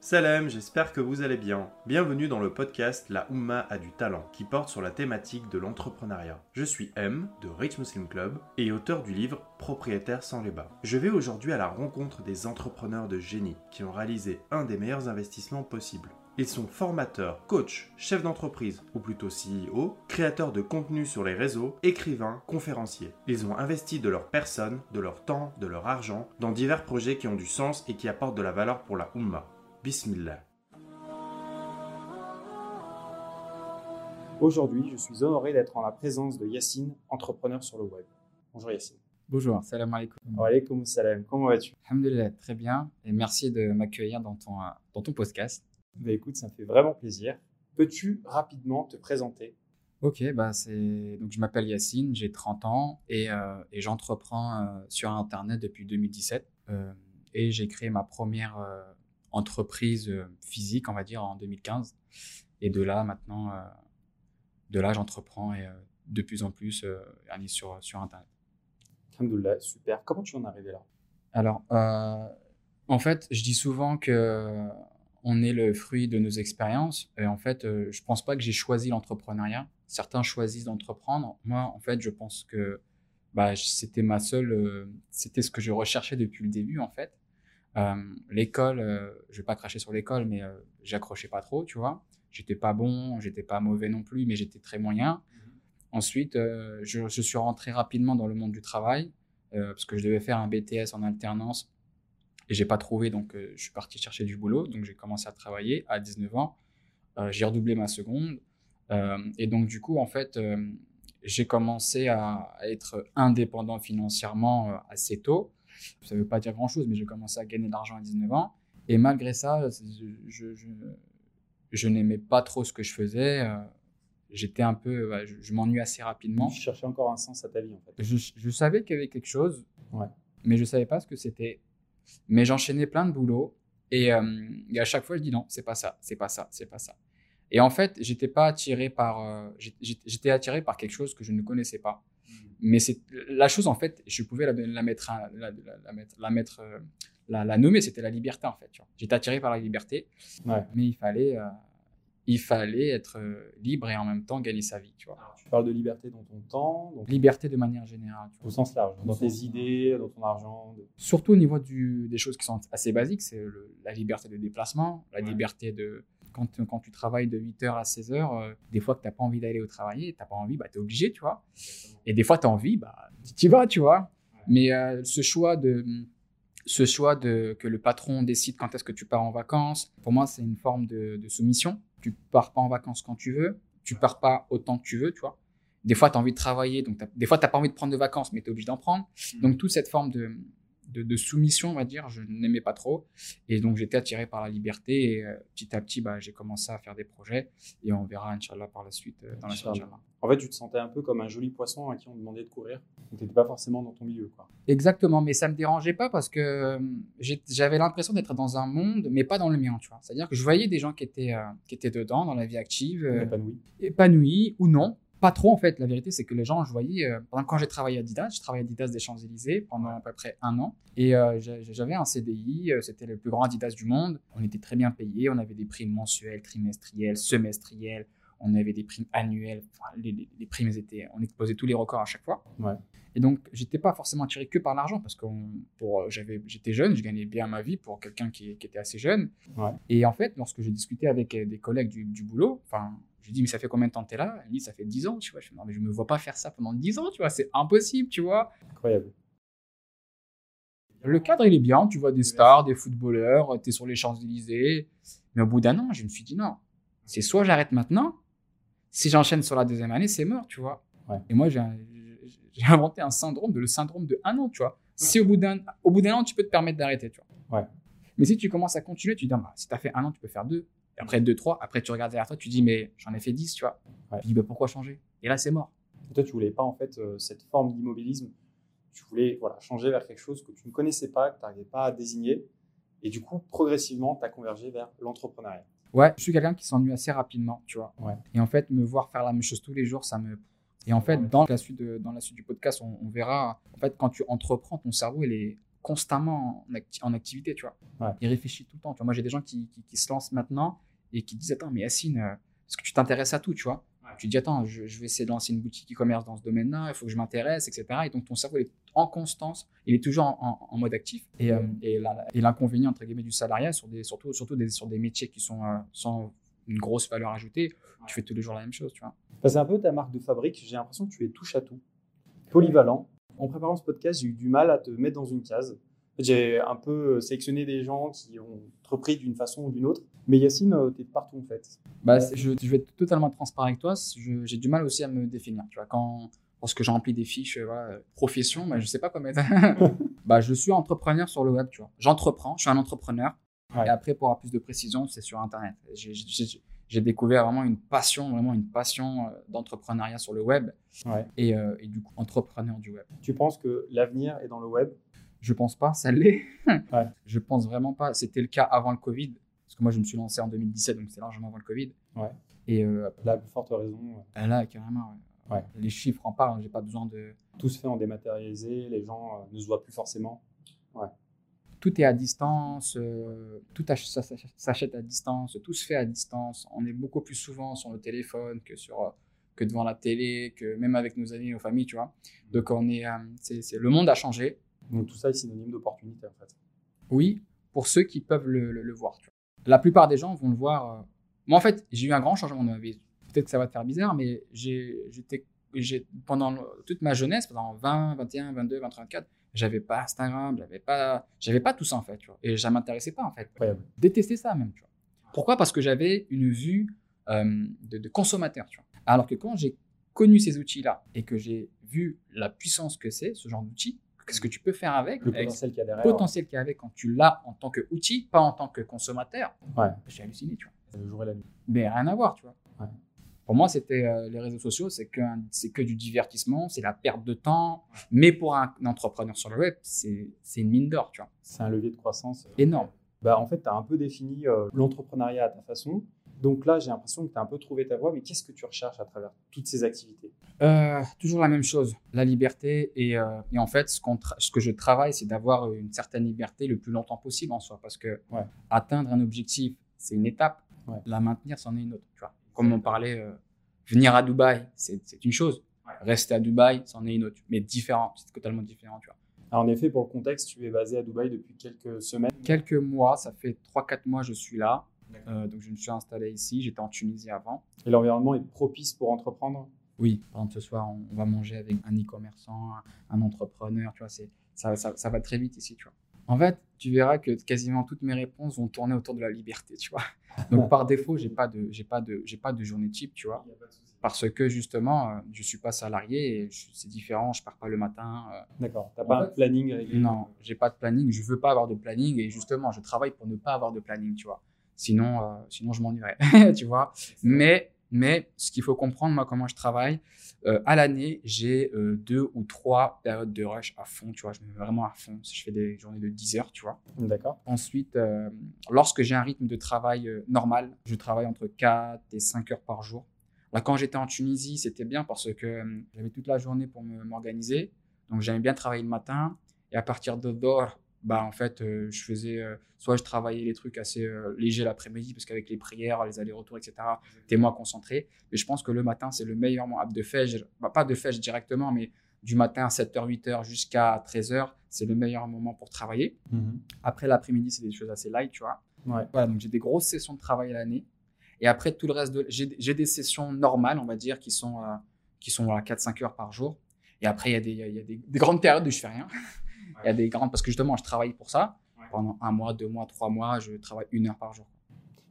Salam, j'espère que vous allez bien. Bienvenue dans le podcast La Oumma a du talent, qui porte sur la thématique de l'entrepreneuriat. Je suis M, de Rich Muslim Club, et auteur du livre Propriétaire sans les bas. Je vais aujourd'hui à la rencontre des entrepreneurs de génie qui ont réalisé un des meilleurs investissements possibles. Ils sont formateurs, coachs, chefs d'entreprise, ou plutôt CEO, créateurs de contenu sur les réseaux, écrivains, conférenciers. Ils ont investi de leur personne, de leur temps, de leur argent dans divers projets qui ont du sens et qui apportent de la valeur pour la Oumma. Bismillah. Aujourd'hui, je suis honoré d'être en la présence de Yacine, entrepreneur sur le web. Bonjour Yacine. Bonjour, salam alaikum. Alaikum salam, comment vas-tu? Alhamdulillah, très bien. Et merci de m'accueillir dans ton, dans ton podcast. Bah écoute, ça me fait vraiment plaisir. Peux-tu rapidement te présenter? Ok, bah c'est donc je m'appelle Yacine, j'ai 30 ans et, euh, et j'entreprends euh, sur Internet depuis 2017. Euh, et j'ai créé ma première euh, entreprise euh, physique, on va dire, en 2015. Et de là, maintenant, euh, de là, j'entreprends et euh, de plus en plus aller sur, sur Internet. Alhamdoulilah, super. Comment tu en es arrivé là? Alors, euh, en fait, je dis souvent que on est le fruit de nos expériences. Et en fait, je pense pas que j'ai choisi l'entrepreneuriat. Certains choisissent d'entreprendre. Moi, en fait, je pense que bah, c'était ma seule, euh, c'était ce que je recherchais depuis le début, en fait. Euh, l'école, euh, je vais pas cracher sur l'école, mais euh, j'accrochais pas trop, tu vois. J'étais pas bon, j'étais pas mauvais non plus, mais j'étais très moyen. Ensuite, euh, je, je suis rentré rapidement dans le monde du travail euh, parce que je devais faire un BTS en alternance et j'ai pas trouvé, donc euh, je suis parti chercher du boulot. Donc j'ai commencé à travailler à 19 ans. J'ai redoublé ma seconde et donc du coup, en fait, j'ai commencé à, à être indépendant financièrement assez tôt. Ça veut pas dire grand-chose, mais j'ai commencé à gagner de l'argent à 19 ans. Et malgré ça, je, je, n'aimais pas trop ce que je faisais. Euh, J'étais un peu, ouais, je, je m'ennuie assez rapidement. Tu cherchais encore un sens à ta vie en fait. Je, je savais qu'il y avait quelque chose, Ouais. mais je savais pas ce que c'était. Mais j'enchaînais plein de boulots et, euh, et à chaque fois je dis non, c'est pas ça, c'est pas ça, c'est pas ça. Et en fait, j'étais pas attiré par, euh, j'étais attiré par quelque chose que je ne connaissais pas. Mais c'est la chose en fait, je pouvais la, la mettre, à- la, mettre, la mettre, euh, la, la nommer, c'était la liberté en fait. J'étais attiré par la liberté, Ouais. mais il fallait, euh, il fallait être euh, libre et en même temps gagner sa vie, tu vois. Tu parles de liberté dans ton temps, donc Liberté de manière générale. tu vois. au sens large, dans tes sens- idées, dans ton argent. de- surtout au niveau du, des choses qui sont assez basiques, c'est la liberté de déplacement, la Ouais. liberté de... Quand, quand tu travailles de 8h à 16h, euh, des fois que tu n'as pas envie d'aller au travail, tu n'as pas envie, bah, tu es obligé, tu vois. Et des fois, tu as envie, bah, tu y vas, tu vois. Mais euh, ce choix de... Ce choix de que le patron décide quand est-ce que tu pars en vacances, pour moi, c'est une forme de, de soumission. Tu pars pas en vacances quand tu veux, tu pars pas autant que tu veux, tu vois. Des fois, tu as envie de travailler, donc des fois, tu n'as pas envie de prendre de vacances, mais tu es obligé d'en prendre. Donc, toute cette forme de, de, de soumission, on va dire, je n'aimais pas trop. Et donc, j'étais attiré par la liberté. Et euh, petit à petit, bah, j'ai commencé à faire des projets. Et on verra, Inch'Allah, par la suite, euh, dans la suite. En fait, tu te sentais un peu comme un joli poisson à qui on demandait de courir. Donc, tu n'étais pas forcément dans ton milieu. Quoi. Exactement, mais ça me dérangeait pas parce que euh, j'avais l'impression d'être dans un monde, mais pas dans le mien, tu vois. C'est-à-dire que je voyais des gens qui étaient, euh, qui étaient dedans, dans la vie active, euh, Épanoui. épanouis ou non. Pas trop en fait. La vérité, c'est que les gens, je voyais, euh, quand j'ai travaillé à Adidas, je travaillais à Adidas des Champs-Élysées pendant à peu près un an. Et euh, j'a- j'avais un CDI, euh, c'était le plus grand Adidas du monde. On était très bien payés, on avait des primes mensuelles, trimestrielles, semestrielles, on avait des primes annuelles. Enfin, les, les- les primes étaient, on exposait tous les records à chaque fois. Ouais. Et donc, j'étais pas forcément attiré que par l'argent parce que j'étais jeune, je gagnais bien ma vie pour quelqu'un qui, qui était assez jeune. Ouais. Et en fait, lorsque j'ai discuté avec des collègues du, du boulot, enfin, j'ai dit, mais ça fait combien de temps que t'es là? Elle dit, ça fait 10 ans, tu vois. Je me dis, non, mais je me vois pas faire ça pendant 10 ans, tu vois, c'est impossible, tu vois. Incroyable. Le cadre, il est bien, tu vois des stars, des footballeurs, tu es sur les Champs-Élysées. Mais au bout d'un an, je me suis dit, non, c'est soit j'arrête maintenant, si j'enchaîne sur la deuxième année, c'est mort, tu vois. Ouais. Et moi, j'ai inventé un syndrome, de, le syndrome de un an, tu vois. Si au bout d'un an, tu peux te permettre d'arrêter, tu vois. Ouais. Mais si tu commences à continuer, tu dis, ah, bah, si tu as fait un an, tu peux faire deux. Et après deux, trois, après tu regardes derrière toi, tu dis, mais j'en ai fait dix, tu vois. Ouais. Tu dis, bah, pourquoi changer? Et là, c'est mort. Et toi, tu voulais pas en fait euh, cette forme d'immobilisme. Tu voulais voilà, changer vers quelque chose que tu ne connaissais pas, que tu n'arrivais pas à désigner. Et du coup, progressivement, tu as convergé vers l'entrepreneuriat. Ouais, je suis quelqu'un qui s'ennuie assez rapidement, tu vois. Ouais. Et en fait, me voir faire la même chose tous les jours, ça me. Et en fait, dans la suite, de- dans la suite du podcast, on, on verra. En fait, quand tu entreprends, ton cerveau, il est constamment en, acti- en activité, tu vois. Ouais. Il réfléchit tout le temps. Tu vois. Moi, j'ai des gens qui, qui, qui se lancent maintenant et qui disent Attends, mais Yacine, euh, est-ce que tu t'intéresses à tout, tu vois? Tu dis Attends, je, je vais essayer de lancer une boutique e-commerce dans ce domaine-là, il faut que je m'intéresse, etc. Et donc, ton cerveau est en constance, il est toujours en, en- en mode actif. Et, euh, et l'inconvénient, entre guillemets, du salariat, sur des, surtout, surtout des, sur des métiers qui sont euh, sans une grosse valeur ajoutée, tu fais tous les jours la même chose, tu vois. Enfin, c'est un peu ta marque de fabrique. J'ai l'impression que tu es touche à tout, polyvalent. En préparant ce podcast, j'ai eu du mal à te mettre dans une case. J'ai un peu sélectionné des gens qui ont entrepris d'une façon ou d'une autre. Mais Yacine, tu es partout en fait. Bah, je, je vais être totalement transparent avec toi. J'ai du mal aussi à me définir. Tu vois, quand, lorsque j'ai rempli des fiches, euh, voilà, euh, profession, bah, je sais pas comment mettre. bah, je suis entrepreneur sur le web, tu vois. J'entreprends, je suis un entrepreneur. Ouais. Et après, pour avoir plus de précision, c'est sur Internet. J'ai- découvert vraiment une passion, vraiment une passion euh, d'entrepreneuriat sur le web. Ouais. Et, euh, et du coup, entrepreneur du web. Tu penses que l'avenir est dans le web? Je pense pas, ça l'est. Ouais. Je pense vraiment pas. C'était le cas avant le Covid. Parce que moi, je me suis lancé en 2017, donc c'est largement avant le Covid. Ouais. Et euh, Là, plus forte raison, Ah, Là, carrément. ouais. Ouais. Les chiffres en parlent, j'ai pas besoin de. tout se fait en dématérialisé, les gens euh, ne se voient plus forcément. Tout est à distance, euh, tout s'achète à distance, tout se fait à distance. On est beaucoup plus souvent sur le téléphone que, sur, euh, que devant la télé, que même avec nos amis, nos familles, tu vois. Donc, on est, euh, c'est- le monde a changé. Donc tout ça est synonyme d'opportunité en fait. Oui, pour ceux qui peuvent le, le- le voir. tu vois. La plupart des gens vont le voir. euh, Moi, en fait, j'ai eu un grand changement dans ma vie. Peut-être que ça va te faire bizarre, mais j'étais, pendant toute ma jeunesse, pendant 20, 21, 22, 23, 24, j'avais pas Instagram, j'avais pas, j'avais pas tout ça en fait. Tu vois, et ça m'intéressait pas en fait. Incroyable. Détestais ça même. Tu vois. Pourquoi? Parce que j'avais une vue euh, de, de consommateur. Tu vois. Alors que quand j'ai connu ces outils-là et que j'ai vu la puissance que c'est, ce genre d'outil, qu'est-ce que tu peux faire avec, Le avec potentiel qu'il y a derrière. potentiel qu'il y avait quand tu l'as en tant qu'outil, pas en tant que consommateur, Ouais. j'ai halluciné, tu vois. Le jour et la nuit. Mais rien à voir, tu vois. Ouais. Pour moi, c'était euh, les réseaux sociaux, c'est que, c'est que du divertissement, c'est la perte de temps. Mais pour un, entrepreneur sur le web, c'est c'est une mine d'or, tu vois. C'est un levier de croissance. Énorme. Bah, en fait, tu as un peu défini euh, l'entrepreneuriat à ta façon. Donc là, j'ai l'impression que tu as un peu trouvé ta voie, mais qu'est-ce que tu recherches à travers toutes ces activités? Euh, toujours la même chose, la liberté. Et, euh, et en fait, ce, ce que je travaille, c'est d'avoir une certaine liberté le plus longtemps possible en soi. Parce que Ouais. atteindre un objectif, c'est une étape. Ouais. La maintenir, c'en est une autre. Tu vois. Comme on parlait, euh, venir à Dubaï, c'est une chose. Rester à Dubaï, c'en est une autre. Mais différent, c'est totalement différent. Tu vois. Alors, En effet, pour le contexte, tu es basé à Dubaï depuis quelques semaines. Quelques mois, ça fait 3-4 mois je suis là. Euh, donc je me suis installé ici. J'étais en Tunisie avant. Et l'environnement est propice pour entreprendre? Oui, par exemple, ce soir, on on va manger avec un e-commerçant, un, un entrepreneur, tu vois, ça, ça, ça va très vite ici, tu vois. En fait, tu verras que quasiment toutes mes réponses vont tourner autour de la liberté, tu vois. Donc, par défaut, j'ai pas de, j'ai pas de, j'ai pas de journée type, tu vois, parce que justement, euh, je suis pas salarié et c'est différent, je pars pas le matin. euh, D'accord. En pas fait, planning régulier? non, j'ai pas de planning, je veux pas avoir de planning et justement, je travaille pour ne pas avoir de planning, tu vois. Sinon, euh, sinon je m'ennuierais, tu vois. Mais, mais ce qu'il faut comprendre, moi, comment je travaille, euh, à l'année, j'ai euh, deux ou trois périodes de rush à fond, tu vois. Je me mets vraiment à fond. Je fais des journées de 10 heures, tu vois. D'accord. Ensuite, lorsque j'ai un rythme de travail normal, je travaille entre 4 et 5 heures par jour. Là, quand j'étais en Tunisie, c'était bien parce que j'avais toute la journée pour m'organiser. Donc, j'aimais bien travailler le matin. Et à partir de dehors, bah, en fait, euh, je faisais euh, soit je travaillais les trucs assez euh, légers l'après-midi parce qu'avec les prières, les allers-retours, etc., t'es moins concentré. Mais je pense que le matin, c'est le meilleur moment de fèche. Bah, pas de fèche directement, mais du matin à 7h, 8h jusqu'à 13h, c'est le meilleur moment pour travailler. Après l'après-midi, c'est des choses assez light, tu vois. Ouais. Voilà, donc j'ai des grosses sessions de travail à l'année. Et après, tout le reste de. J'ai des sessions normales, on va dire, qui sont, qui sont à 4-5 heures par jour. Et après, il y a, des, il y a des, des grandes périodes où je fais rien. Il y a des grandes. Parce que justement, je travaille pour ça. Pendant un mois, deux mois, trois mois, je travaille une heure par jour.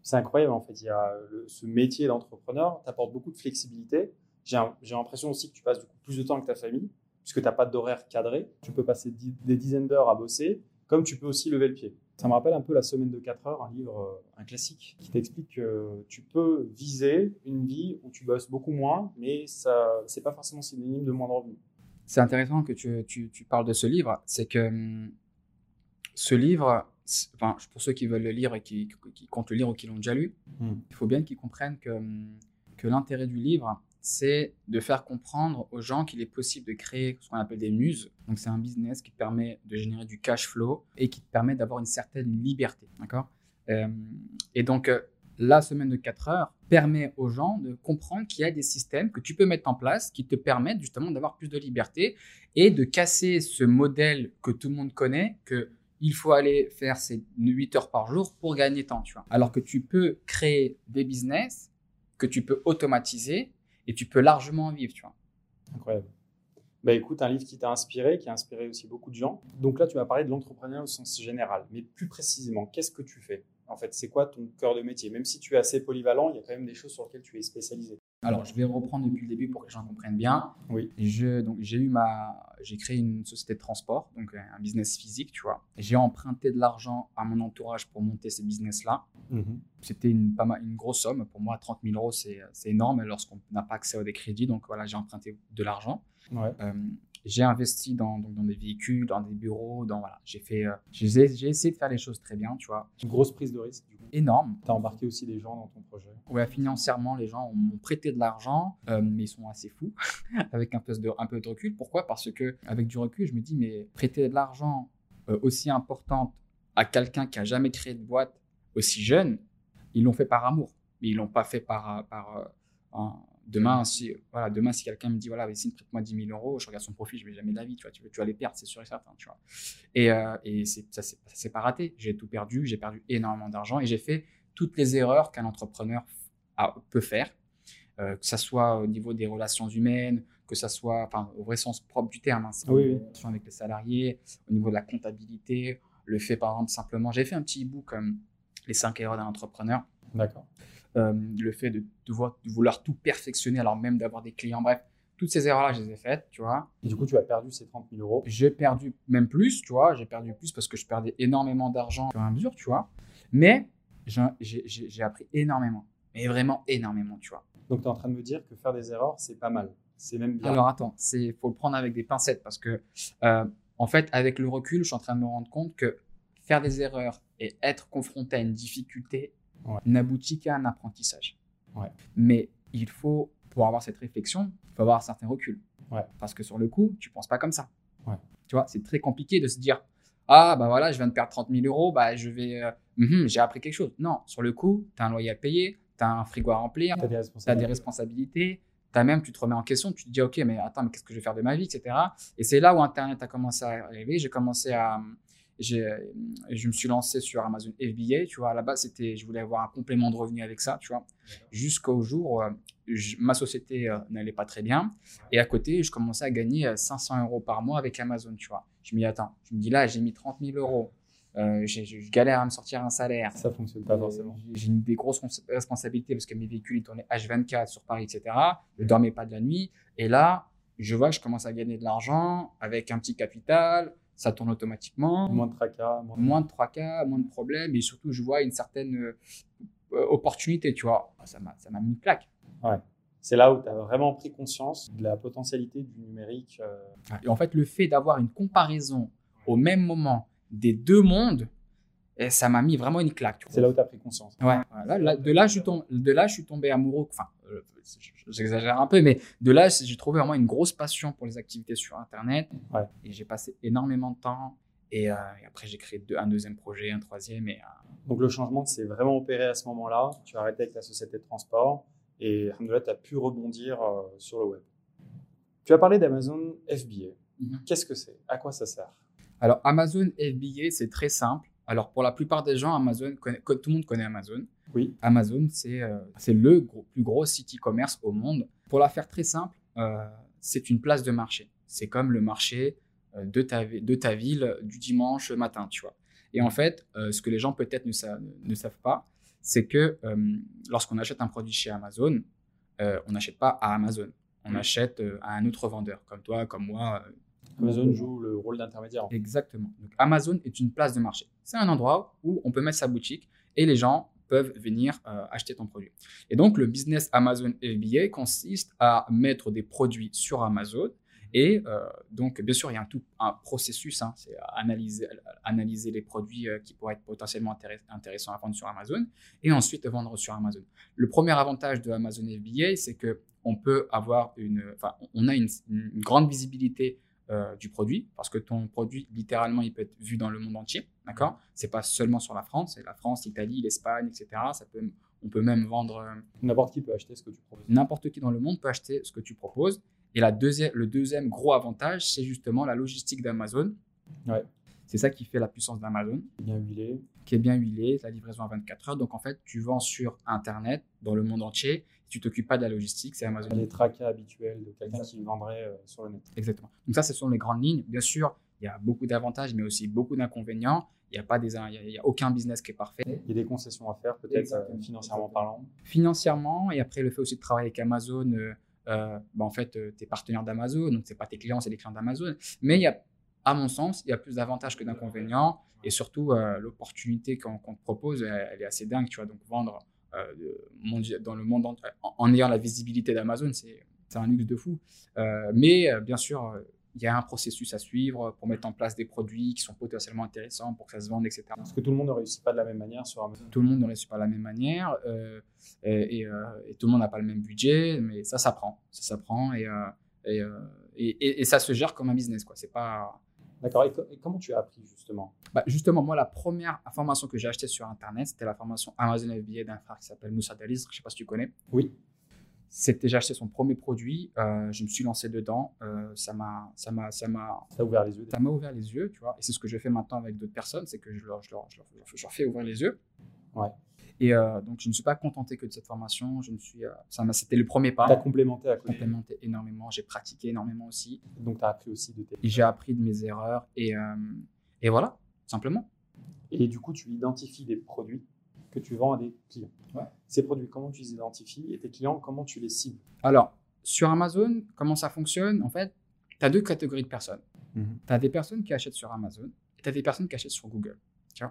C'est incroyable en fait. Il y a le- ce métier d'entrepreneur t'apporte beaucoup de flexibilité. J'ai l'impression aussi que tu passes du coup plus de temps avec ta famille puisque tu n'as pas d'horaire cadré. Tu peux passer des dizaines d'heures à bosser comme tu peux aussi lever le pied. Ça me rappelle un peu La semaine de 4 heures, un livre, euh, un classique, qui t'explique que tu peux viser une vie où tu bosses beaucoup moins, mais ça c'est pas forcément synonyme de moins de revenus. C'est intéressant que tu, tu, tu parles de ce livre. C'est que hum, ce livre, enfin, pour ceux qui veulent le lire et qui, qui comptent le lire ou qui l'ont déjà lu, Hmm. il faut bien qu'ils comprennent que, hum, que l'intérêt du livre, c'est de faire comprendre aux gens qu'il est possible de créer ce qu'on appelle des muses. Donc, c'est un business qui permet de générer du cash flow et qui te permet d'avoir une certaine liberté. D'accord? Euh, Et donc, euh, la semaine de 4 heures permet aux gens de comprendre qu'il y a des systèmes que tu peux mettre en place qui te permettent justement d'avoir plus de liberté et de casser ce modèle que tout le monde connaît, que il faut aller faire ces 8 heures par jour pour gagner temps, tu vois. Alors que tu peux créer des business que tu peux automatiser et tu peux largement en vivre, tu vois. Incroyable. Bah écoute, un livre qui t'a inspiré, qui a inspiré aussi beaucoup de gens. Donc là, tu vas parler de l'entrepreneuriat au sens général, mais plus précisément, qu'est-ce que tu fais? En fait, c'est quoi ton cœur de métier? Même si tu es assez polyvalent, il y a quand même des choses sur lesquelles tu es spécialisé. Alors, je vais reprendre depuis le début pour que les gens comprennent bien. Oui. Je, donc, j'ai eu ma, j'ai créé une société de transport, donc euh, un business physique, tu vois. J'ai emprunté de l'argent à mon entourage pour monter ce business-là. Mhm. C'était une, pas mal, une grosse somme. Pour moi, 30 000 euros, c'est, c'est énorme lorsqu'on n'a pas accès à des crédits. Donc, voilà, j'ai emprunté de l'argent. Ouais. Euh, j'ai investi dans, donc, dans des véhicules, dans des bureaux, dans voilà. J'ai fait, euh, j'ai, essayé de faire les choses très bien, tu vois. Une grosse prise de risque, du coup. Énorme. Tu as embarqué aussi des gens dans ton projet. Ouais, financièrement, les gens m'ont prêté de l'argent, euh, mais ils sont assez fous, avec un peu, de, un peu de recul. Pourquoi? Parce que avec du recul, je me dis, mais prêter de l'argent euh, aussi importante à quelqu'un qui a jamais créé de boîte aussi jeune, ils l'ont fait par amour, mais ils l'ont pas fait par, par un- demain si voilà demain si quelqu'un me dit voilà Vessine prête-moi 10 000 euros je regarde son profil je vais jamais de la vie tu vois tu, vas- tu vas les perdre c'est sûr et certain tu vois. Et, euh, et ça ça s'est pas raté. J'ai tout perdu j'ai perdu énormément d'argent et j'ai fait toutes les erreurs qu'un entrepreneur a- peut faire euh, que ça soit au niveau des relations humaines que ça soit enfin au vrai sens propre du terme hein, Oui, avec les salariés au niveau de la comptabilité le fait par exemple simplement j'ai fait un petit e-book comme les 5 erreurs d'un entrepreneur. D'accord. Euh, le fait de, devoir- de vouloir tout perfectionner alors même d'avoir des clients, bref, toutes ces erreurs-là, je les ai faites, tu vois. Et du coup, tu as perdu ces 30 000 euros. J'ai perdu même plus, tu vois, j'ai perdu plus parce que je perdais énormément d'argent à mesure, tu vois. Mais j'ai appris énormément, mais vraiment énormément, tu vois. Donc, tu es en train de me dire que faire des erreurs, c'est pas mal. C'est même bien. Alors attends, il faut le prendre avec des pincettes parce que, euh, en fait, avec le recul, je suis en train de me rendre compte que faire des erreurs et être confronté à une difficulté Ouais. n'aboutit qu'à un apprentissage. Ouais. Mais il faut, pour avoir cette réflexion, il faut avoir un certain recul. Ouais. Parce que sur le coup, tu penses pas comme ça. Tu vois, c'est très compliqué de se dire Ah, bah voilà, je viens de perdre 30 000 euros, bah je vais. euh, mhm, j'ai appris quelque chose. Non, sur le coup, tu as un loyer à payer, tu as un frigo à remplir, Tu as des responsabilités. des responsabilités, tu as même, tu te remets en question, tu te dis, OK, mais attends, mais qu'est-ce que je vais faire de ma vie, etc. Et c'est là où Internet a commencé à arriver. J'ai commencé à. J'ai- Je me suis lancé sur Amazon FBA, tu vois. À la base, c'était, je voulais avoir un complément de revenu avec ça, tu vois. Jusqu'au jour où euh, je- ma société euh, n'allait pas très bien. Et à côté, je commençais à gagner euh, 500 euros par mois avec Amazon, tu vois. Je me dis, attends, je me dis là, j'ai mis 30 000 euros. Euh, j'ai- je galère à me sortir un salaire. Ça fonctionne pas forcément. Euh, J'ai des grosses responsabilités parce que mes véhicules ils tournaient H24 sur Paris, etc. Je dormais pas de la nuit. Et là, je vois que je commence à gagner de l'argent avec un petit capital. Ça tourne automatiquement. Moins de tracas. Moins... Moins de 3K, moins de problèmes. Et surtout, je vois une certaine euh, opportunité, tu vois. Ah, Ça m'a mis une claque. C'est là où tu as vraiment pris conscience de la potentialité du numérique. euh, Et en fait, le fait d'avoir une comparaison au même moment des deux mondes, eh, ça m'a mis vraiment une claque. C'est là où tu as pris conscience. Ouais, voilà, là, de, là, je suis tombé, de là, je suis tombé amoureux. Enfin, euh, j'exagère un peu, mais de là, j'ai trouvé vraiment une grosse passion pour les activités sur Internet. Ouais. Et j'ai passé énormément de temps. Et, euh, et après, j'ai créé deux- un deuxième projet, un troisième. Et, euh, Donc le changement s'est vraiment opéré à ce moment-là. Tu as arrêté avec la société de transport et alhamdoulilah, tu as pu rebondir sur le web. Tu as parlé d'Amazon FBA. Mhm. Qu'est-ce que c'est? À quoi ça sert? Alors, Amazon FBA, c'est très simple. Alors, pour la plupart des gens, Amazon, connaît- tout le monde connaît Amazon. Oui. Amazon, c'est euh, le gros- plus gros site e-commerce au monde. Pour la faire très simple, euh, c'est une place de marché. C'est comme le marché euh, de ta, de ta ville du dimanche matin, tu vois. Et en fait, ce que les gens peut-être ne, sa- ne savent pas, c'est que lorsqu'on achète un produit chez Amazon, on n'achète pas à Amazon. On Oui. achète à un autre vendeur, comme toi, comme moi, Amazon joue le rôle d'intermédiaire. Exactement. Donc, Amazon est une place de marché. C'est un endroit où on peut mettre sa boutique et les gens peuvent venir euh, acheter ton produit. Et donc, le business Amazon FBA consiste à mettre des produits sur Amazon Et euh, donc, bien sûr, il y a un, tout, un processus, hein, c'est analyser, analyser les produits euh, qui pourraient être potentiellement intéressants à vendre sur Amazon et ensuite vendre sur Amazon. Le premier avantage de Amazon FBA, c'est que on peut avoir une, on a une, grande visibilité euh, du produit parce que ton produit, littéralement, il peut être vu dans le monde entier, d'accord? C'est pas seulement sur la France, c'est la France, l'Italie, l'Espagne, etc. Ça peut, on peut même vendre. N'importe qui peut acheter ce que tu proposes. N'importe qui dans le monde peut acheter ce que tu proposes. Et la deuxième, le deuxième gros avantage, c'est justement la logistique d'Amazon. Ouais. C'est ça qui fait la puissance d'Amazon. Bien huilé. Qui est bien huilé, la livraison à 24 heures. Donc en fait, tu vends sur Internet dans le monde entier. Tu t'occupes pas de la logistique, c'est Amazon. Les tracas habituels de quelqu'un qui vendrait euh, sur le net. Exactement. Donc ça, ce sont les grandes lignes. Bien sûr, il y a beaucoup d'avantages, mais aussi beaucoup d'inconvénients. Il n'y a, pas des, il y a, aucun business qui est parfait. Il y a des concessions à faire, peut-être euh, financièrement parlant. Financièrement, et après le fait aussi de travailler avec Amazon, euh, euh, bah, en fait, tu es partenaire d'Amazon, donc ce pas tes clients, c'est les clients d'Amazon. Mais il y a, à mon sens, il y a plus d'avantages que d'inconvénients. Et surtout, l'opportunité qu'on te propose, elle, est assez dingue. Tu vois, donc vendre dans le monde en, en ayant la visibilité d'Amazon, c'est un luxe de fou. mais bien sûr, il y a un processus à suivre pour mettre en place des produits qui sont potentiellement intéressants pour que ça se vende, etc. Parce que tout le monde ne réussit pas de la même manière sur Amazon. Tout le monde ne réussit pas de la même manière euh, et, euh, et, tout le monde n'a pas le même budget, mais ça s'apprend. Ça s'apprend et, euh, et, et, ça se gère comme un business. quoi. C'est pas. D'accord. Et, comment tu as appris justement? Bah, Justement, moi, la première information que j'ai achetée sur Internet, c'était la formation Amazon FBA d'un frère qui s'appelle Moussa Dalis. Je ne sais pas si tu connais. Oui. C'était, j'ai acheté son premier produit, euh, je me suis lancé dedans, euh, ça m'a, ça m'a, ça m'a, ça ouvert les yeux. Ça m'a ouvert les yeux, tu vois. Et c'est ce que je fais maintenant avec d'autres personnes, c'est que je leur, je leur, je leur, fais ouvrir les yeux. Ouais. Et euh, donc, je ne suis pas contenté que de cette formation. Je me suis, ça m'a, c'était le premier pas. Tu as complémenté à côté. Complémenté énormément. J'ai pratiqué énormément aussi. Donc, tu as appris aussi de tes. J'ai appris de mes erreurs et, et voilà, simplement. Et du coup, tu identifies des produits que tu vends à des clients. Ces produits, comment tu les identifies? Et tes clients, comment tu les cibles? Alors, sur Amazon, comment ça fonctionne? En fait, tu as deux catégories de personnes. Mhm. Tu as des personnes qui achètent sur Amazon et tu as des personnes qui achètent sur Google.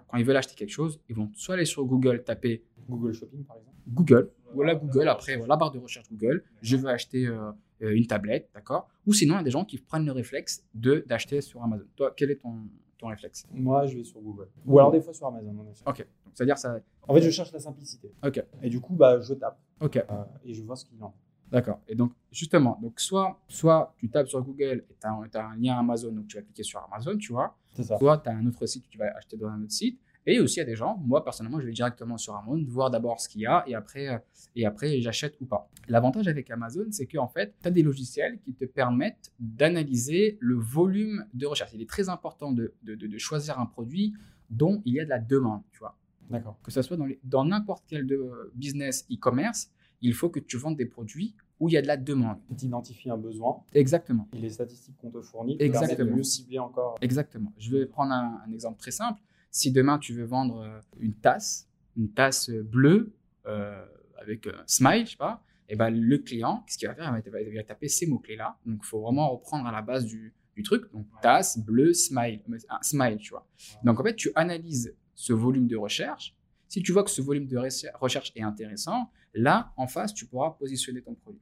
Quand ils veulent acheter quelque chose, ils vont soit aller sur Google, taper Google Shopping par exemple. Google, voilà Google, après la barre de recherche Google, je veux acheter euh, euh, une tablette, d'accord? Ou sinon, il y a des gens qui prennent le réflexe de d'acheter sur Amazon. Toi, quel est ton, ton réflexe? Moi, je vais sur Google. Ou alors des fois sur Amazon, Ok. C'est-à-dire ça. En fait, je cherche la simplicité. Ok. Et du coup, bah, je tape. Ok. Euh, et je vois ce qu'il en D'accord. Et donc, justement, donc soit, soit tu tapes sur Google et tu as, un lien Amazon, donc tu vas cliquer sur Amazon, tu vois. Ça. Soit tu as un autre site tu vas acheter dans un autre site. Et aussi, il y a des gens, moi personnellement, je vais directement sur Amazon, voir d'abord ce qu'il y a et après, euh, et après j'achète ou pas. L'avantage avec Amazon, c'est qu'en fait, tu as des logiciels qui te permettent d'analyser le volume de recherche. Il est très important de, de, de, choisir un produit dont il y a de la demande, tu vois. D'accord. Que ce soit dans n'importe quel de business e-commerce, il faut que tu vendes des produits où il y a de la demande. Tu identifies un besoin. Exactement. Et les statistiques qu'on te fournit Exactement. mieux cibler encore. Exactement. Je vais prendre un exemple très simple. Si demain tu veux vendre euh, une tasse, une tasse bleue euh, avec un smile, je sais pas, et eh ben le client, qu'est-ce qu'il va faire? Il va, taper ces mots-clés-là. Donc, il faut vraiment reprendre à la base du, du truc. Donc, tasse, bleu, smile, un smile, tu vois. Donc, en fait, tu analyses ce volume de recherche. Si tu vois que ce volume de recherche est intéressant, là, en face, tu pourras positionner ton produit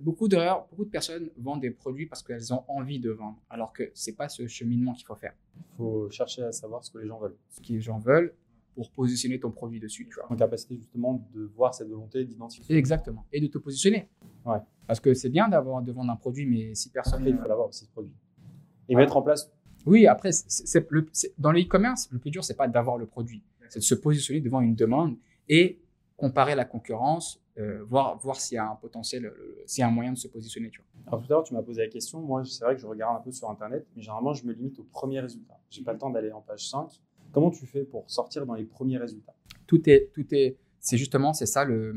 beaucoup, de, beaucoup de personnes vendent des produits parce qu'elles ont envie de vendre, alors que ce n'est pas ce cheminement qu'il faut faire. Il faut chercher à savoir ce que les gens veulent. Ce que les gens veulent pour positionner ton produit dessus. Tu vois. En capacité justement de voir cette volonté d'identifier. Exactement. Et de te positionner. Ouais. Parce que c'est bien d'avoir de vendre un produit, mais si personne. Après, il faut l'avoir aussi ce produit. Et mettre en place. Oui, après, c'est le, dans le e-commerce, le plus dur, c'est pas d'avoir le produit, c'est de se positionner devant une demande et comparer la concurrence euh, voir, voir s'il y a un potentiel, s'il y a un moyen de se positionner. Tu vois. Alors tout à l'heure, tu m'as posé la question. Moi, c'est vrai que je regarde un peu sur Internet, mais généralement, je me limite aux premiers résultats. Je n'ai pas le temps d'aller en page 5. Comment tu fais pour sortir dans les premiers résultats? Tout est, tout est, c'est justement, c'est ça le,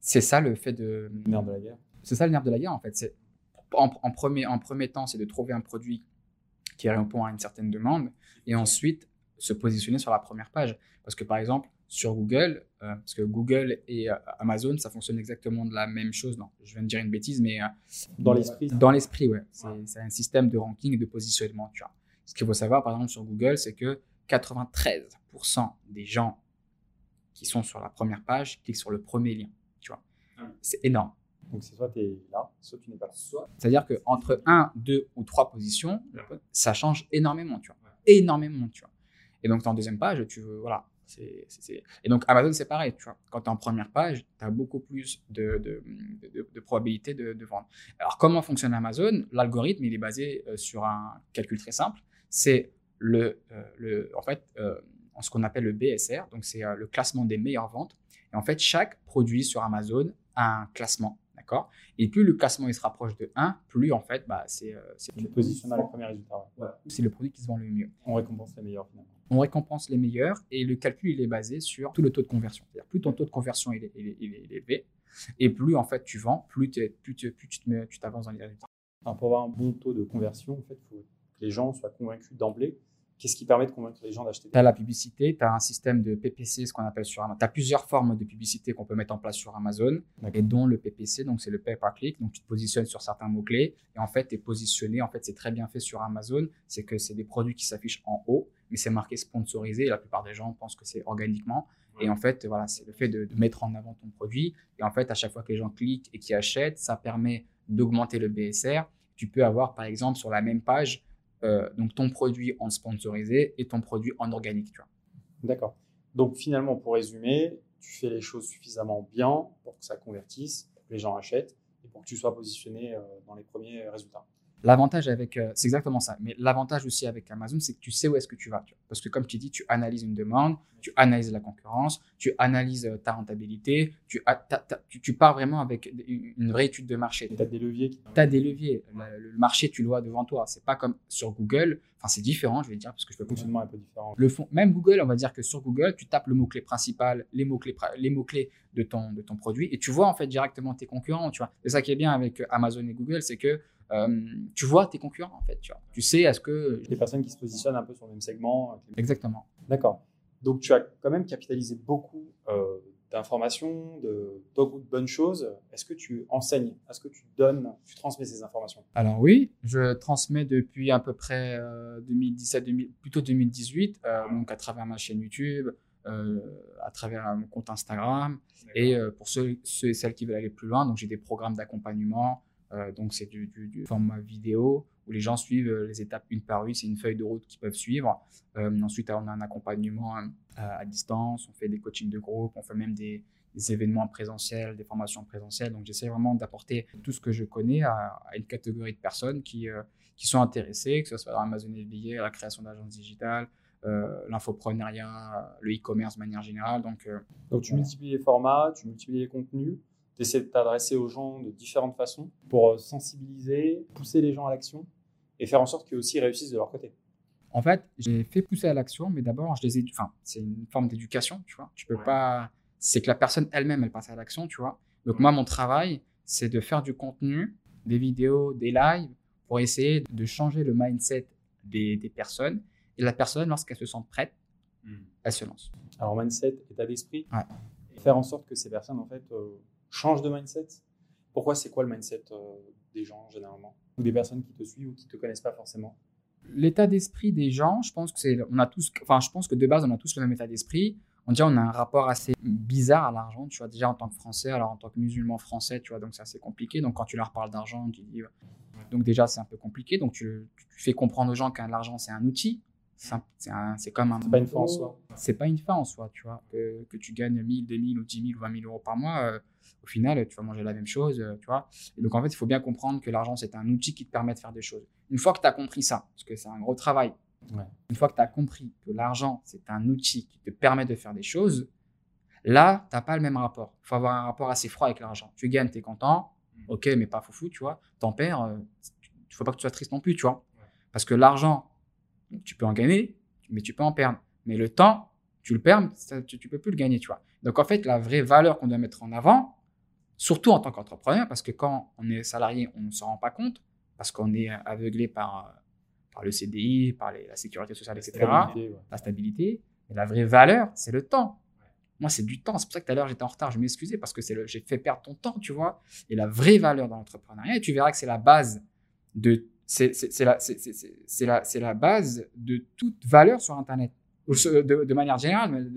c'est ça le fait de. Le nerf de la guerre. C'est ça le nerf de la guerre en fait. C'est en, en, premier, en premier temps, c'est de trouver un produit qui répond à une certaine demande, et ensuite se positionner sur la première page. Parce que par exemple, sur Google, euh, parce que Google et euh, Amazon, ça fonctionne exactement de la même chose. Non, je viens de dire une bêtise, mais euh, dans l'esprit. Dans l'esprit, ouais. C'est un système de ranking et de positionnement. Tu vois. Ce qu'il faut savoir, par exemple, sur Google, c'est que 93% des gens qui sont sur la première page cliquent sur le premier lien. Tu vois, ah c'est énorme. Donc c'est soit tu es là, soit tu n'es pas là. C'est-à-dire qu'entre 1, 2 ou 3 positions, ça change énormément, tu vois. Énormément, tu vois. Et donc, en deuxième page, tu veux, voilà. Et donc, Amazon, c'est pareil, tu vois. Quand tu es en première page, tu as beaucoup plus de, de, de, de probabilité de, vendre. Alors, comment fonctionne Amazon? L'algorithme, il est basé euh, sur un calcul très simple. C'est le, euh, le, en fait, euh, ce qu'on appelle le BSR, donc c'est le classement des meilleures ventes. Et en fait, chaque produit sur Amazon a un classement D'accord? Et plus le classement il se rapproche de 1, plus en fait, bah, c'est. Euh, c'est le positionnement les premiers résultats. C'est le produit qui se vend le mieux. On récompense les meilleurs finalement. On récompense les meilleurs et le calcul il est basé sur tout le taux de conversion. C'est-à-dire plus ton taux de conversion il est, élevé et plus en fait tu vends, plus, plus, tu, t'avances dans les résultats. pour avoir un bon taux de conversion, en fait, faut que les gens soient convaincus d'emblée Qu'est-ce qui permet de convaincre les gens d'acheter Tu as la publicité, tu as un système de PPC, ce qu'on appelle sur Amazon. Tu as plusieurs formes de publicité qu'on peut mettre en place sur Amazon, et dont le PPC, donc c'est le pay per click. Donc tu te positionnes sur certains mots-clés, et en fait, tu es positionné. En fait, c'est très bien fait sur Amazon. C'est que c'est des produits qui s'affichent en haut, mais c'est marqué sponsorisé. Et la plupart des gens pensent que c'est organiquement. Et en fait, voilà, c'est le fait de, de, mettre en avant ton produit. Et en fait, à chaque fois que les gens cliquent et qui achètent, ça permet d'augmenter le BSR. Tu peux avoir, par exemple, sur la même page, euh, donc ton produit en sponsorisé et ton produit en organique. D'accord. Donc finalement, pour résumer, tu fais les choses suffisamment bien pour que ça convertisse, que les gens achètent et pour que tu sois positionné euh, dans les premiers résultats. L'avantage avec, euh, c'est exactement ça. Mais l'avantage aussi avec Amazon, c'est que tu sais où est-ce que tu vas. Parce que comme tu dis, tu analyses une demande, tu analyses la concurrence, tu analyses euh, ta rentabilité, tu, tu, pars vraiment avec une vraie étude de marché. Tu as des leviers. Tu as des leviers. Le, marché, tu le vois devant toi. C'est pas comme sur Google. Enfin, c'est différent, je vais dire, parce que je peux. Le fonctionnement est un peu différent. Le fond, même Google, on va dire que sur Google, tu tapes le mot-clé principal, les mots-clés, les mots-clés de ton, de ton produit, et tu vois en fait directement tes concurrents. Tu vois. C'est ça qui est bien avec Amazon et Google, c'est que euh, tu vois tes concurrents en fait. Tu, vois. tu sais, est-ce que. Les personnes qui se positionnent un peu sur le même segment. Exactement. D'accord. Donc tu as quand même capitalisé beaucoup euh, d'informations, de, de, bonnes choses. Est-ce que tu enseignes? Est-ce que tu donnes, tu transmets ces informations? Alors oui, je transmets depuis à peu près 2017, euh, plutôt 2018, donc à travers ma chaîne YouTube, à travers mon compte Instagram. Et pour ceux, ceux, et celles qui veulent aller plus loin, donc j'ai des programmes d'accompagnement, euh, donc, c'est du, format vidéo où les gens suivent euh, les étapes une par une. C'est une feuille de route qu'ils peuvent suivre. Euh, ensuite, on a un accompagnement à, distance. On fait des coachings de groupe. On fait même des, événements présentiels, des formations présentielles. Donc, j'essaie vraiment d'apporter tout ce que je connais à, une catégorie de personnes qui, qui sont intéressées, que ce soit dans Amazon FBA, la création d'agences digitales, l'infoprenariat, le e-commerce de manière générale. Donc, donc tu multiplies les formats, tu multiplies les contenus d'essayer de t'adresser aux gens de différentes façons pour euh, sensibiliser, pousser les gens à l'action et faire en sorte qu'eux aussi réussissent de leur côté. En fait, j'ai fait pousser à l'action, mais d'abord, je les ai. Enfin, c'est une forme d'éducation, tu vois. Tu peux pas. C'est que la personne elle-même, elle passe à l'action, tu vois. Donc, moi, mon travail, c'est de faire du contenu, des vidéos, des lives, pour essayer de changer le mindset des, des personnes. Et la personne, lorsqu'elle se sent prête, hmm. elle se lance. Alors, mindset, état d'esprit. Ouais. Faire en sorte que ces personnes, en fait, euh, change de mindset Pourquoi c'est quoi le mindset euh, des gens généralement? Ou des personnes qui te suivent ou qui ne te connaissent pas forcément? L'état d'esprit des gens, je pense que c'est, on a tous, enfin, je pense que de base, on a tous le même état d'esprit. On dirait on a un rapport assez bizarre à l'argent, tu vois, déjà en tant que Français, alors en tant que musulman français, tu vois, donc c'est assez compliqué. Donc quand tu leur parles d'argent, tu dis, donc déjà c'est un peu compliqué. Donc tu, fais comprendre aux gens que l'argent c'est un outil, c'est comme un. C'est pas une fin en soi. C'est pas une fin en soi, tu vois. Que, que tu gagnes 1000, 2000 ou 10 000 ou 20 000 euros par mois, euh, au final, tu vas manger la même chose, euh, tu vois. Et donc, en fait, il faut bien comprendre que l'argent, c'est un outil qui te permet de faire des choses. Une fois que tu as compris ça, parce que c'est un gros travail, une fois que tu as compris que l'argent, c'est un outil qui te permet de faire des choses, là, tu n'as pas le même rapport. Il faut avoir un rapport assez froid avec l'argent. Tu gagnes, tu es content, mm. ok, mais pas foufou, tu vois. T'en perds, il euh, ne faut pas que tu sois triste non plus, tu vois. Parce que l'argent, tu peux en gagner, mais tu peux en perdre. Mais le temps, tu le perds, tu, ne peux plus le gagner, tu vois. Donc en fait, la vraie valeur qu'on doit mettre en avant, surtout en tant qu'entrepreneur, parce que quand on est salarié, on ne s'en rend pas compte, parce qu'on est aveuglé par, par le CDI, par la sécurité sociale, etc., la stabilité. Mais la vraie valeur, c'est le temps. Moi, c'est du temps. C'est pour ça que tout à l'heure, j'étais en retard. Je m'excusais parce que j'ai fait perdre ton temps, tu vois. Et la vraie valeur dans l'entrepreneuriat, et tu verras que c'est la base de c'est la, la, la, base de toute valeur sur Internet, de, de manière générale,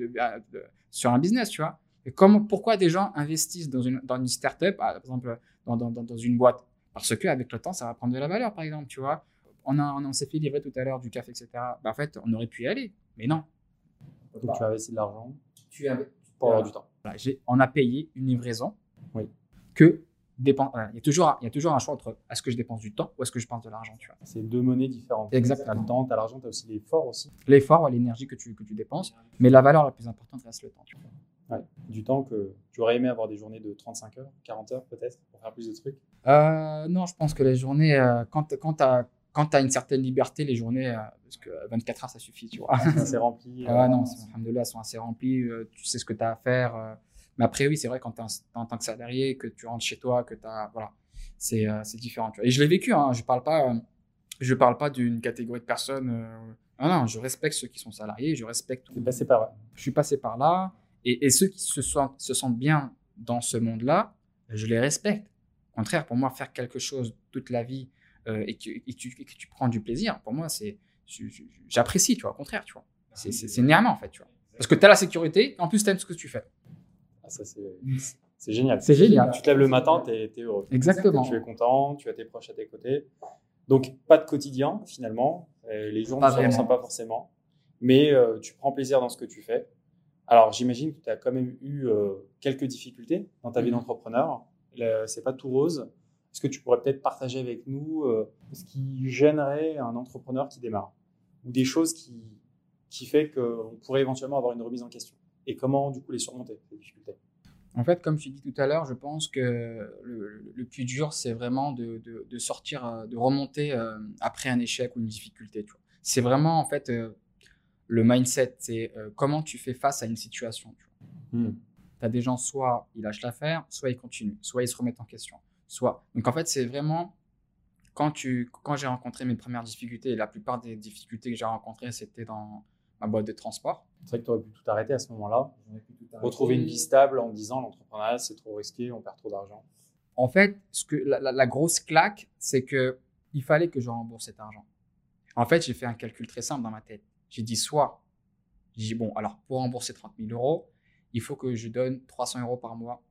sur un business, tu vois. Et comment, pourquoi des gens investissent dans une, dans une startup, par exemple, dans, dans, dans une boîte? Parce qu'avec le temps, ça va prendre de la valeur, par exemple, tu vois. On, a, on, s'est fait livrer tout à l'heure du café, etc. Bah, en fait, on aurait pu y aller, mais non. Donc, tu as investi de l'argent tu as, pour avoir du temps. Voilà, on a payé une livraison oui. que dépend, il, y a toujours, il y a toujours un choix entre est-ce que je dépense du temps ou est-ce que je dépense de l'argent. Tu vois. C'est deux monnaies différentes. Exactement. Tu as le temps, tu as l'argent, tu as aussi l'effort aussi. L'effort, l'énergie que tu, que tu dépenses, mais la valeur la plus importante reste le temps. Tu vois. Ouais. Du temps que tu aurais aimé avoir des journées de 35 heures, 40 heures peut-être, pour faire plus de trucs? Euh, Non, je pense que les journées, euh, quand, quand tu as quand tu as une certaine liberté, les journées, euh, parce que 24 heures, ça suffit, tu vois. C'est rempli. Ah non, elles sont assez remplies. tu sais ce que tu as à faire. Mais après, oui, c'est vrai, quand tu es en tant que salarié, que tu rentres chez toi, que tu as. Voilà c'est euh, différent. Et je l'ai vécu, hein, je parle pas, je parle pas d'une catégorie de personnes. Euh, non, non, je respecte ceux qui sont salariés, je respecte. Tu passé par là. Je suis passé par là, et, ceux qui se sentent, se sentent bien dans ce monde-là, je les respecte. Au contraire, pour moi, faire quelque chose toute la vie euh, et, que, et, tu, que, tu, prends du plaisir, pour moi, c'est j'apprécie, tu vois, au contraire, tu vois. C'est néanmoins, en fait, tu vois. Parce que tu as la sécurité, en plus, tu aimes ce que tu fais. Ah, ça, c'est c'est génial. C'est génial. Tu te lèves le matin, tu es, heureux. Exactement. Tu es content, tu as tes proches à tes côtés. Donc, pas de quotidien, finalement. les jours ne se ressemblent pas forcément. Mais euh, tu prends plaisir dans ce que tu fais. Alors, j'imagine que tu as quand même eu euh, quelques difficultés dans ta vie mhm. d'entrepreneur. C'est pas tout rose. Est-ce que tu pourrais peut-être partager avec nous euh, ce qui gênerait un entrepreneur qui démarre? Ou des choses qui, qui fait qu'on pourrait éventuellement avoir une remise en question? Et comment, du coup, les surmonter, ces difficultés? En fait, comme tu dis tout à l'heure, je pense que le, plus dur, c'est vraiment de, sortir, euh, de remonter euh, après un échec ou une difficulté. C'est vraiment, en fait, euh, le mindset. C'est comment tu fais face à une situation. Tu hmm. as des gens, soit ils lâchent l'affaire, soit ils continuent, soit ils se remettent en question. Soit. Donc, en fait, c'est vraiment quand, tu, quand j'ai rencontré mes premières difficultés, et la plupart des difficultés que j'ai rencontrées, c'était dans ma boîte de transport. C'est vrai que tu aurais pu tout arrêter à ce moment-là. Retrouver une vie stable en disant l'entrepreneuriat, c'est trop risqué, on perd trop d'argent. En fait, ce que, la, grosse claque, c'est que il fallait que je rembourse cet argent. En fait, j'ai fait un calcul très simple dans ma tête. J'ai dit soit, j'ai dit bon, alors pour rembourser 30 000 euros, il faut que je donne 300 euros par mois.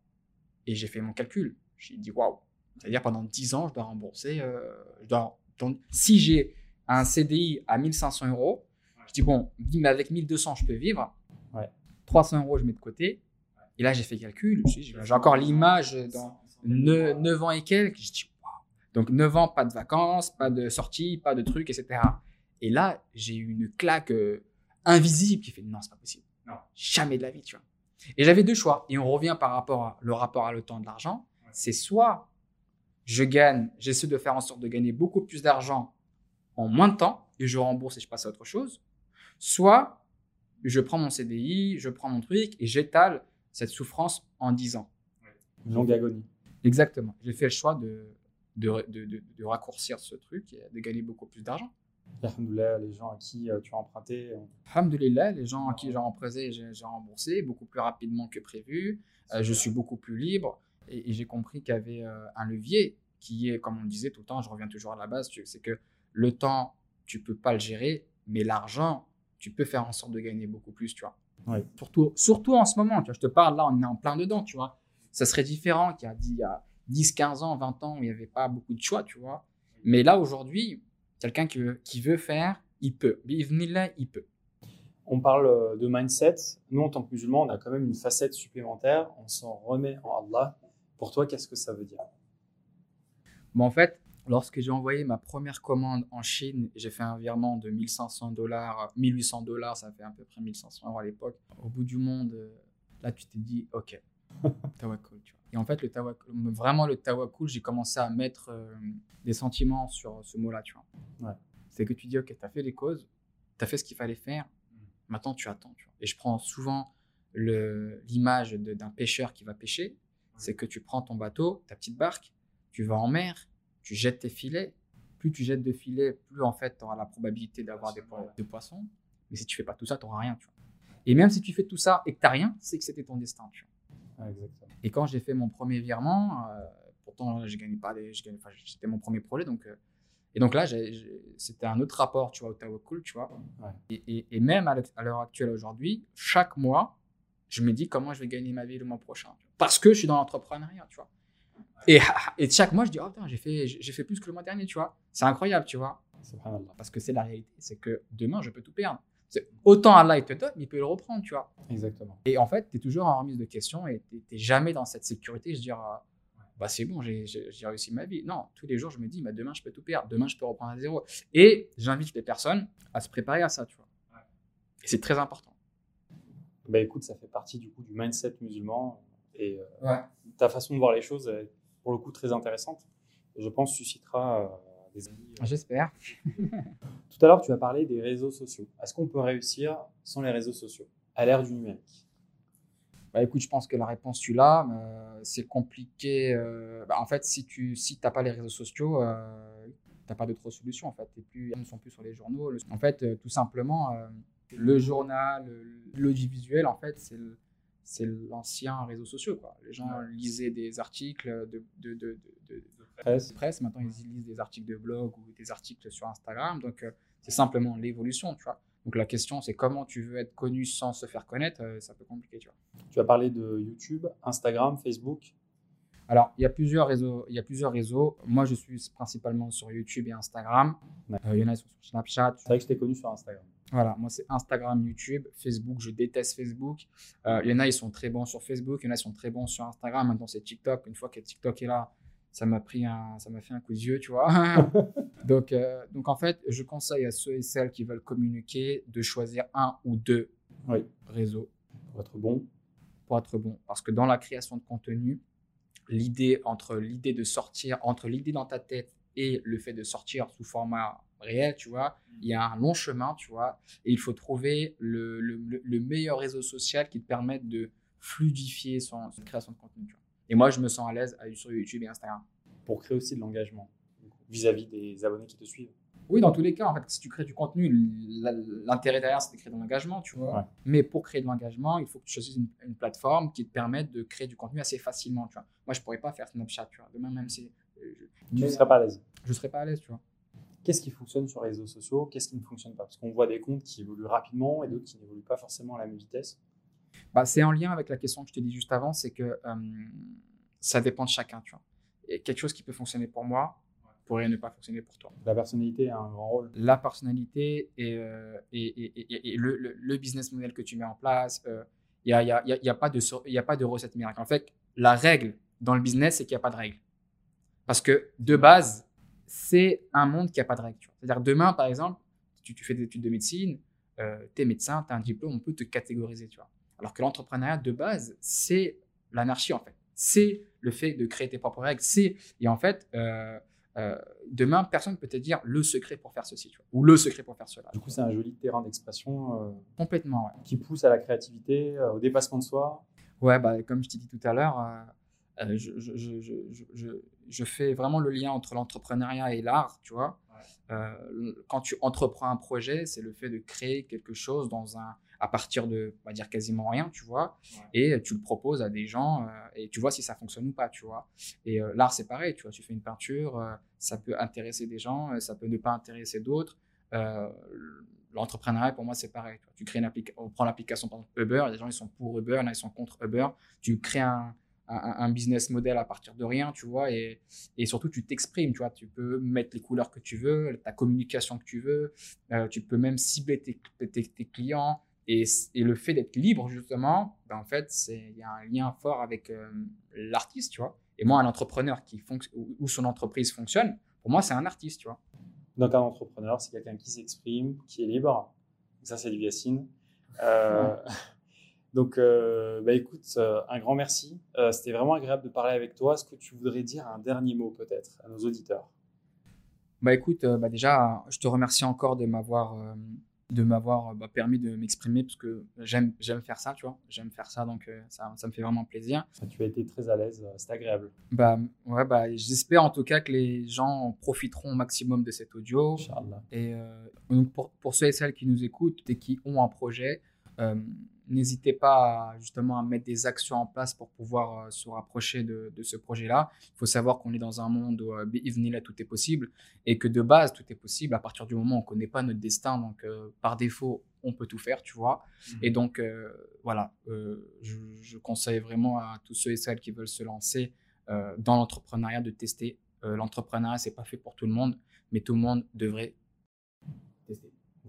Et j'ai fait mon calcul. J'ai dit waouh, c'est-à-dire pendant 10 ans, je dois rembourser. Euh, je dois, donc, si j'ai un CDI à 1500 euros, je dis, bon, avec 1200, je peux vivre. 300 euros, je mets de côté. Et là, j'ai fait calcul. J'ai encore l'image dans 9, ans et quelques. Je dis, Donc, 9 ans, pas de vacances, pas de sorties, pas de trucs, etc. Et là, j'ai eu une claque euh, invisible qui fait, non, c'est pas possible. Non. Jamais de la vie, tu vois. Et j'avais deux choix. Et on revient par rapport à le rapport à le temps de l'argent. C'est soit je gagne, j'essaie de faire en sorte de gagner beaucoup plus d'argent en moins de temps et je rembourse et je passe à autre chose. Soit je prends mon CDI, je prends mon truc et j'étale cette souffrance en 10 ans. Une longue agonie. Exactement. J'ai fait le choix de, de, de, de, raccourcir ce truc et de gagner beaucoup plus d'argent. Alhamdoulilah, les gens à qui euh, tu as emprunté. Euh, Alhamdoulilah, les gens à qui j'ai emprunté, j'ai remboursé beaucoup plus rapidement que prévu. Euh, je suis beaucoup plus libre et, j'ai compris qu'il y avait un levier qui est, comme on le disait tout le temps, je reviens toujours à la base, c'est que le temps, tu peux pas le gérer, mais l'argent, tu peux faire en sorte de gagner beaucoup plus, tu vois. Surtout, surtout en ce moment, tu vois, je te parle là, on est en plein dedans, tu vois. Ça serait différent qu'il y a 10, 15 ans, 20 ans où il n'y avait pas beaucoup de choix, tu vois. Mais là, aujourd'hui, quelqu'un qui veut, qui veut faire, il peut. là, il peut. On parle euh, de mindset. Nous, en tant que musulmans, on a quand même une facette supplémentaire. On s'en remet en Allah. Pour toi, qu'est-ce que ça veut dire? Bon, En fait, Lorsque j'ai envoyé ma première commande en Chine, j'ai fait un virement de 1500 dollars, 1800 dollars, ça fait à peu près 1500 euros à l'époque. Au bout du monde, euh, là, tu t'es dit, OK, tawakkul, tu vois. Et en fait, le tawakkul, vraiment le tawakkul, j'ai commencé à mettre euh, des sentiments sur ce mot-là, tu vois. C'est que tu dis, OK, tu as fait les causes, tu as fait ce qu'il fallait faire, maintenant tu attends, tu vois. Et je prends souvent l'image d'un pêcheur qui va pêcher, c'est que tu prends ton bateau, ta petite barque, tu vas en mer, tu jettes tes filets. Plus tu jettes de filets, plus en fait tu auras la probabilité d'avoir des, de poissons. Mais si tu fais pas tout ça, tu n'auras rien. Tu vois. Et même si tu fais tout ça et que tu n'as rien, c'est que c'était ton destin. Tu vois. Et quand j'ai fait mon premier virement, euh, pourtant je gagnais pas des, c'était mon premier projet donc. Euh, et donc là, c'était un autre rapport, tu vois, au Cool, tu vois. Et, et, même à l'heure actuelle aujourd'hui, chaque mois, je me dis comment je vais gagner ma vie le mois prochain. Parce que je suis dans l'entrepreneuriat, tu vois. Et, et chaque mois, je dis, oh putain, j'ai fait, j'ai fait plus que le mois dernier, tu vois. C'est incroyable, tu vois. Parce que c'est la réalité, c'est que demain, je peux tout perdre. Autant Allah il te donne, il peut le reprendre, tu vois. Exactement. Et en fait, tu es toujours en remise de questions et tu n'es jamais dans cette sécurité. Je dire, bah c'est bon, j'ai réussi ma vie. Non, tous les jours, je me dis, bah, demain, je peux tout perdre. Demain, je peux reprendre à zéro. Et j'invite les personnes à se préparer à ça, tu vois. Et c'est très important. Bah écoute, ça fait partie du coup du mindset musulman et euh, ta façon de voir les choses pour le coup très intéressante. je pense suscitera euh, des amis. Euh, J'espère. Tout à l'heure, tu as parlé des réseaux sociaux. Est-ce qu'on peut réussir sans les réseaux sociaux à l'ère du numérique? Bah écoute, je pense que la réponse tu l'as. c'est compliqué. Bah, en fait, si tu si t'as pas les réseaux sociaux, euh, t'as pas d'autre solution. En fait, et plus, ils ne sont plus sur les journaux. En fait, tout simplement, le journal, l'audiovisuel, en fait, c'est c'est l'ancien réseau social. Quoi. Les gens lisaient des articles de, de, de, de, presse. presse. Maintenant, ils lisent des articles de blog ou des articles sur Instagram. Donc, euh, c'est simplement l'évolution, tu vois. Donc, la question, c'est comment tu veux être connu sans se faire connaître. Euh, c'est un peu compliqué, tu vois. Tu as parlé de YouTube, Instagram, Facebook. Alors, il y a plusieurs réseaux. Il y a plusieurs réseaux. Moi, je suis principalement sur YouTube et Instagram. Euh, il y en a sur Snapchat. C'est vrai que je t'ai connu sur Instagram. Voilà, moi c'est Instagram, YouTube, Facebook, je déteste Facebook. Euh, il y en a, ils sont très bons sur Facebook, il y en a, ils sont très bons sur Instagram. Maintenant, c'est TikTok. Une fois que TikTok est là, ça m'a pris un, ça m'a fait un coup de yeux, tu vois. donc, euh, donc en fait, je conseille à ceux et celles qui veulent communiquer de choisir un ou deux réseaux pour être bon. Pour être bon, parce que dans la création de contenu, l'idée entre l'idée de sortir, entre l'idée dans ta tête et le fait de sortir sous format réel, tu vois, il y a un long chemin, tu vois, et il faut trouver le, le, meilleur réseau social qui te permette de fluidifier son, création de contenu. Tu vois. Et moi, je me sens à l'aise sur YouTube et Instagram. Pour créer aussi de l'engagement vis-à-vis des abonnés qui te suivent. Oui, dans tous les cas, en fait, si tu crées du contenu, l'intérêt derrière, c'est de créer de l'engagement, tu vois. Mais pour créer de l'engagement, il faut que tu choisisses une, plateforme qui te permette de créer du contenu assez facilement, tu vois. Moi, je pourrais pas faire Snapchat, tu vois. Demain, même si... Euh, tu ne serais pas à l'aise. Je serais pas à l'aise, tu vois qu'est-ce qui fonctionne sur les réseaux sociaux, qu'est-ce qui ne fonctionne pas? Parce qu'on voit des comptes qui évoluent rapidement et d'autres qui n'évoluent pas forcément à la même vitesse. Bah, c'est en lien avec la question que je t'ai dit juste avant, c'est que euh, ça dépend de chacun. Tu vois. Et quelque chose qui peut fonctionner pour moi pourrait ne pas fonctionner pour toi. La personnalité a un grand rôle. La personnalité et, euh, et, et, le, le, business model que tu mets en place, il euh, n'y a, y a, y a, pas de, y a pas de recette miracle. En fait, la règle dans le business, c'est qu'il n'y a pas de règle. Parce que de base, c'est un monde qui n'a pas de règles. C'est-à-dire demain, par exemple, tu, tu, fais des études de médecine, euh, tu es médecin, tu as un diplôme, on peut te catégoriser. Tu vois. Alors que l'entrepreneuriat de base, c'est l'anarchie en fait. C'est le fait de créer tes propres règles. C'est et en fait, euh, euh, demain, personne ne peut te dire le secret pour faire ceci, tu vois, ou le secret pour faire cela. Du coup, c'est un joli terrain d'expression. Complètement, ouais. Qui pousse à la créativité, au dépassement de soi. Ouais, bah, comme je t'ai dit tout à l'heure, je, je, je, je fais vraiment le lien entre l'entrepreneuriat et l'art, tu vois. Euh, quand tu entreprends un projet, c'est le fait de créer quelque chose dans un, à partir de, on va dire quasiment rien, tu vois, et tu le proposes à des gens euh, et tu vois si ça fonctionne ou pas, tu vois. Et euh, l'art, c'est pareil, tu vois, tu fais une peinture, ça peut intéresser des gens, ça peut ne pas intéresser d'autres. L'entrepreneuriat, pour moi, c'est pareil. Tu, tu crées une application, on prend l'application Uber, les gens ils sont pour Uber, là ils sont contre Uber. Tu crées un, un, business model à partir de rien, tu vois, et, et surtout tu t'exprimes, tu vois, tu peux mettre les couleurs que tu veux, ta communication que tu veux, euh, tu peux même cibler tes, tes, clients, et, et, le fait d'être libre, justement, ben en fait, il y a un lien fort avec euh, l'artiste, tu vois. Et moi, un entrepreneur qui où son entreprise fonctionne, pour moi, c'est un artiste, tu vois. Donc, un entrepreneur, c'est quelqu'un qui s'exprime, qui est libre. Ça, c'est du Yacine. Euh, donc, euh, bah, écoute, euh, un grand merci. Euh, c'était vraiment agréable de parler avec toi. Est-ce que tu voudrais dire un dernier mot peut-être à nos auditeurs? Bah écoute, bah, déjà, je te remercie encore de m'avoir de m'avoir bah, permis de m'exprimer parce que j'aime j'aime faire ça, tu vois. J'aime faire ça, donc ça, ça, me fait vraiment plaisir. Tu as été très à l'aise, c'est agréable. Bah ouais, bah j'espère en tout cas que les gens profiteront au maximum de cet audio. Inch'Allah. Et donc pour, pour ceux et celles qui nous écoutent et qui ont un projet, N'hésitez pas justement à mettre des actions en place pour pouvoir euh, se rapprocher de, ce projet-là. Il faut savoir qu'on est dans un monde où euh, là, tout est possible et que de base, tout est possible à partir du moment où on ne connaît pas notre destin. Donc, euh, par défaut, on peut tout faire, tu vois. Mhm. Et donc, euh, voilà, je, je conseille vraiment à tous ceux et celles qui veulent se lancer dans l'entrepreneuriat de tester. L'entrepreneuriat, c'est pas fait pour tout le monde, mais tout le monde devrait.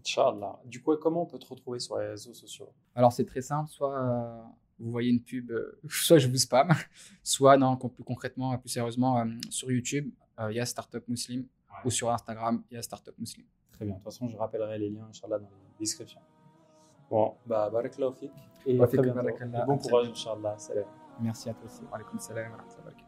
Inch'Allah. Du coup, comment on peut te retrouver sur les réseaux sociaux? Alors, c'est très simple. Soit euh, vous voyez une pub, euh, soit je vous spam, soit, non, plus concrètement, euh, plus sérieusement, sur YouTube, il y a Startup Muslim, ou sur Instagram, il y a Startup Muslim. Très bien. De toute façon, je rappellerai les liens, Inch'Allah, dans la description. Bon, bah, barakallahu fik. Et bon courage, Inch'Allah. Salam. Merci à toi aussi. Wa salam wa.